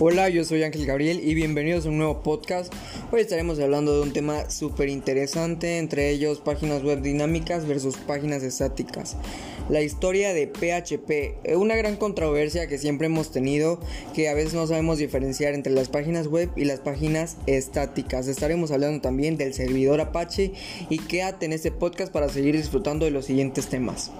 Hola, yo soy Ángel Gabriel y bienvenidos a un nuevo podcast. Hoy estaremos hablando de un tema súper interesante, entre ellos páginas web dinámicas versus páginas estáticas. La historia de PHP, una gran controversia que siempre hemos tenido, que a veces no sabemos diferenciar entre las páginas web y las páginas estáticas. Estaremos hablando también del servidor Apache y quédate en este podcast para seguir disfrutando de los siguientes temas.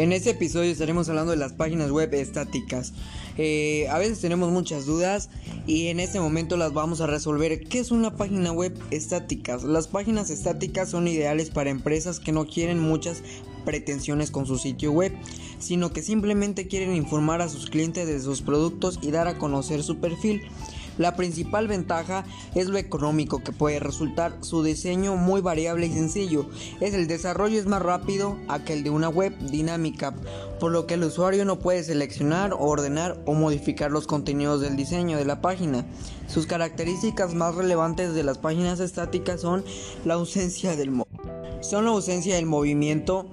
En este episodio estaremos hablando de las páginas web estáticas. Eh, a veces tenemos muchas dudas y en este momento las vamos a resolver. ¿Qué es una página web estática? Las páginas estáticas son ideales para empresas que no quieren muchas pretensiones con su sitio web, sino que simplemente quieren informar a sus clientes de sus productos y dar a conocer su perfil. La principal ventaja es lo económico que puede resultar, su diseño muy variable y sencillo. Es el desarrollo es más rápido a que el de una web dinámica, por lo que el usuario no puede seleccionar, ordenar o modificar los contenidos del diseño de la página. Sus características más relevantes de las páginas estáticas son la ausencia del son la ausencia del movimiento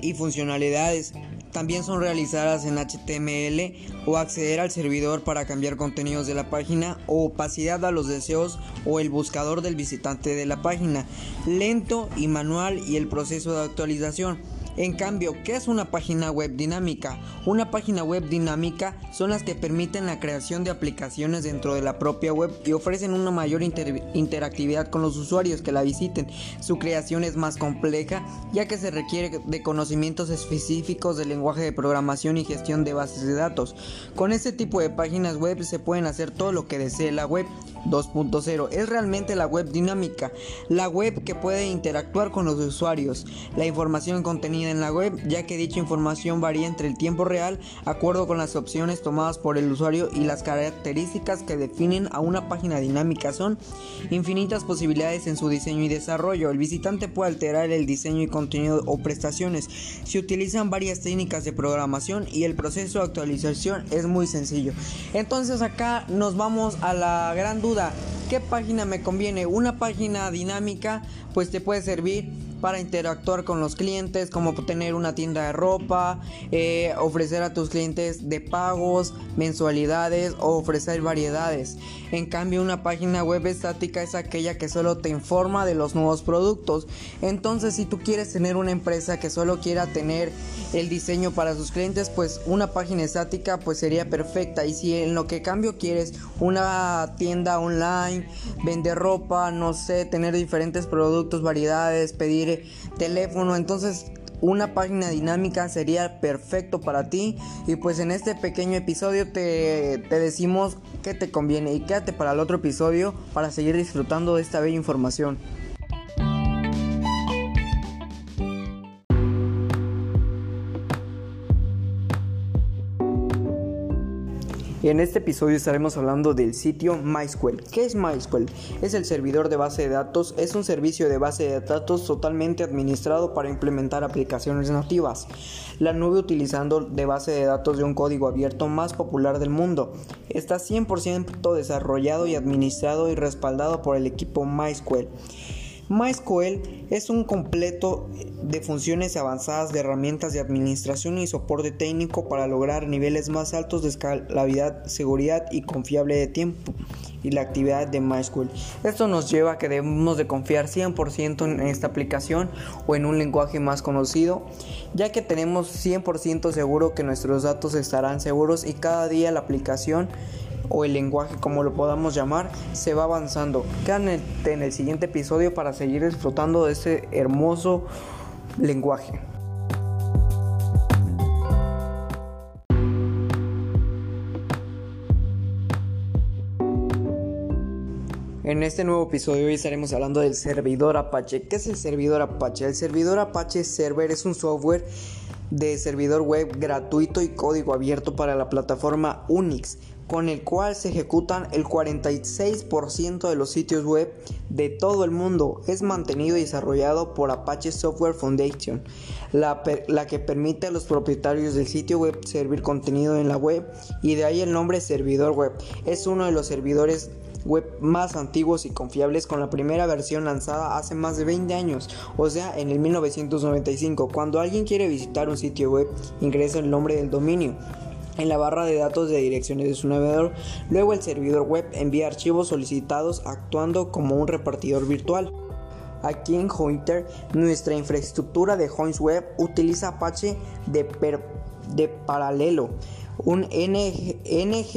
y funcionalidades también son realizadas en HTML o acceder al servidor para cambiar contenidos de la página o opacidad a los deseos o el buscador del visitante de la página, lento y manual y el proceso de actualización. En cambio, ¿qué es una página web dinámica? Una página web dinámica son las que permiten la creación de aplicaciones dentro de la propia web y ofrecen una mayor interactividad con los usuarios que la visiten. Su creación es más compleja ya que se requiere de conocimientos específicos del lenguaje de programación y gestión de bases de datos. Con este tipo de páginas web se pueden hacer todo lo que desee la web. 2.0 es realmente la web dinámica, la web que puede interactuar con los usuarios, la información contenida en la web, ya que dicha información varía entre el tiempo real, acuerdo con las opciones tomadas por el usuario y las características que definen a una página dinámica son infinitas posibilidades en su diseño y desarrollo. El visitante puede alterar el diseño y contenido o prestaciones. Se utilizan varias técnicas de programación y el proceso de actualización es muy sencillo. Entonces acá nos vamos a la gran duda ¿qué página me conviene? Una página dinámica pues te puede servir para interactuar con los clientes, como tener una tienda de ropa, eh, ofrecer a tus clientes de pagos, mensualidades o ofrecer variedades. En cambio, una página web estática es aquella que solo te informa de los nuevos productos. Entonces, si tú quieres tener una empresa que solo quiera tener el diseño para sus clientes, pues una página estática pues sería perfecta. Y si en lo que cambio quieres una tienda online, vender ropa, no sé, tener diferentes productos, variedades, pedir teléfono. Entonces una página dinámica sería perfecto para ti. Y pues en este pequeño episodio te, te decimos que te conviene. Y quédate para el otro episodio para seguir disfrutando de esta bella información. En este episodio estaremos hablando del sitio MySQL. ¿Qué es MySQL? Es el servidor de base de datos, es un servicio de base de datos totalmente administrado para implementar aplicaciones nativas. La nube utilizando de base de datos de un código abierto más popular del mundo. Está 100% desarrollado y administrado y respaldado por el equipo MySQL. MySQL es un completo de funciones avanzadas de herramientas de administración y soporte técnico para lograr niveles más altos de escalabilidad, seguridad y confiable de tiempo y la actividad de MySQL. Esto nos lleva a que debemos de confiar 100% en esta aplicación o en un lenguaje más conocido, ya que tenemos 100% seguro que nuestros datos estarán seguros y cada día la aplicación o el lenguaje como lo podamos llamar se va avanzando. Quédate en el siguiente episodio para seguir disfrutando de este hermoso lenguaje. En este nuevo episodio hoy estaremos hablando del servidor Apache. ¿Qué es el servidor Apache? El servidor Apache Server es un software de servidor web gratuito y código abierto para la plataforma Unix con el cual se ejecutan el 46% de los sitios web de todo el mundo. Es mantenido y desarrollado por Apache Software Foundation, la, que permite a los propietarios del sitio web servir contenido en la web y de ahí el nombre servidor web. Es uno de los servidores web más antiguos y confiables con la primera versión lanzada hace más de 20 años, o sea, en el 1995. Cuando alguien quiere visitar un sitio web, ingresa el nombre del dominio en la barra de datos de direcciones de su navegador. Luego el servidor web envía archivos solicitados actuando como un repartidor virtual. Aquí en Jointer, nuestra infraestructura de Joins Web utiliza Apache de, de paralelo un NGINX,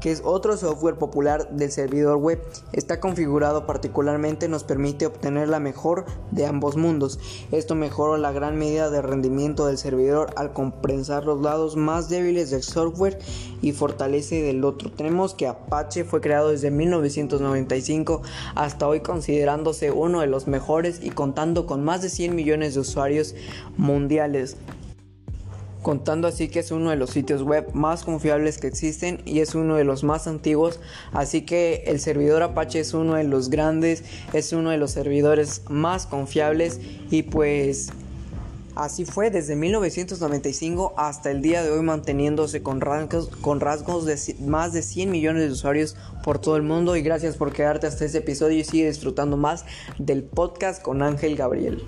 que es otro software popular del servidor web. Está configurado particularmente nos permite obtener la mejor de ambos mundos. Esto mejora la gran medida de rendimiento del servidor al compensar los lados más débiles del software y fortalece del otro. Tenemos que Apache fue creado desde 1995 hasta hoy considerándose uno de los mejores y contando con más de 100 millones de usuarios mundiales contando así que es uno de los sitios web más confiables que existen y es uno de los más antiguos, así que el servidor Apache es uno de los grandes, es uno de los servidores más confiables y pues así fue desde 1995 hasta el día de hoy manteniéndose con rasgos, con rasgos de más de 100 millones de usuarios por todo el mundo y gracias por quedarte hasta este episodio y sigue disfrutando más del podcast con Ángel Gabriel.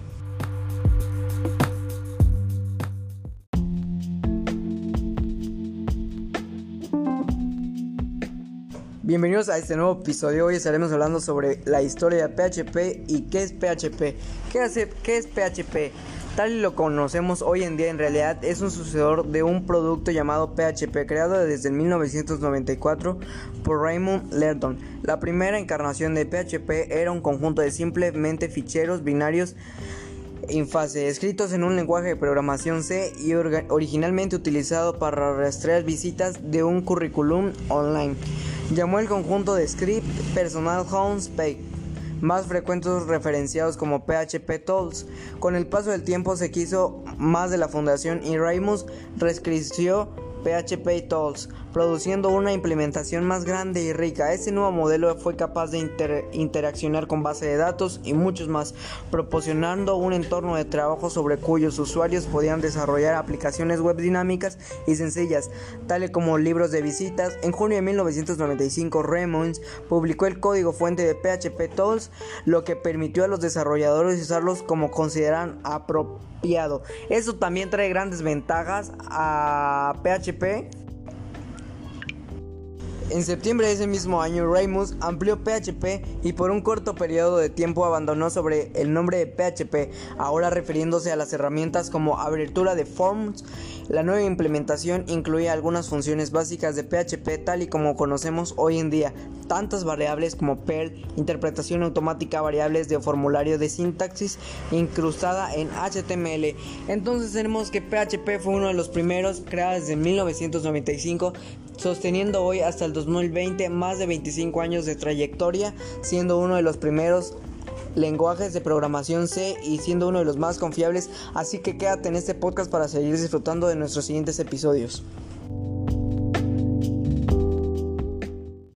Bienvenidos a este nuevo episodio. Hoy estaremos hablando sobre la historia de PHP y qué es PHP. ¿Qué, hace, qué es PHP? Tal y lo conocemos hoy en día, en realidad es un sucedor de un producto llamado PHP, creado desde 1994 por Raymond Lerdon. La primera encarnación de PHP era un conjunto de simplemente ficheros binarios en fase, escritos en un lenguaje de programación C y originalmente utilizado para rastrear visitas de un currículum online. Llamó el conjunto de script Personal Homespage, más frecuentes referenciados como PHP Tools. Con el paso del tiempo se quiso más de la fundación y Raimus reescribió PHP Tools produciendo una implementación más grande y rica. Este nuevo modelo fue capaz de interaccionar con base de datos y muchos más, proporcionando un entorno de trabajo sobre cuyos usuarios podían desarrollar aplicaciones web dinámicas y sencillas, tales como libros de visitas. En junio de 1995, Remons publicó el código fuente de PHP Tools, lo que permitió a los desarrolladores usarlos como consideran apropiado. Eso también trae grandes ventajas a PHP en septiembre de ese mismo año, Raymus amplió PHP y por un corto periodo de tiempo abandonó sobre el nombre de PHP, ahora refiriéndose a las herramientas como abertura de forms. La nueva implementación incluía algunas funciones básicas de PHP tal y como conocemos hoy en día, tantas variables como Perl, interpretación automática variables de formulario de sintaxis incrustada en HTML. Entonces tenemos que PHP fue uno de los primeros creados desde 1995 sosteniendo hoy hasta el 2020 más de 25 años de trayectoria, siendo uno de los primeros lenguajes de programación C y siendo uno de los más confiables, así que quédate en este podcast para seguir disfrutando de nuestros siguientes episodios.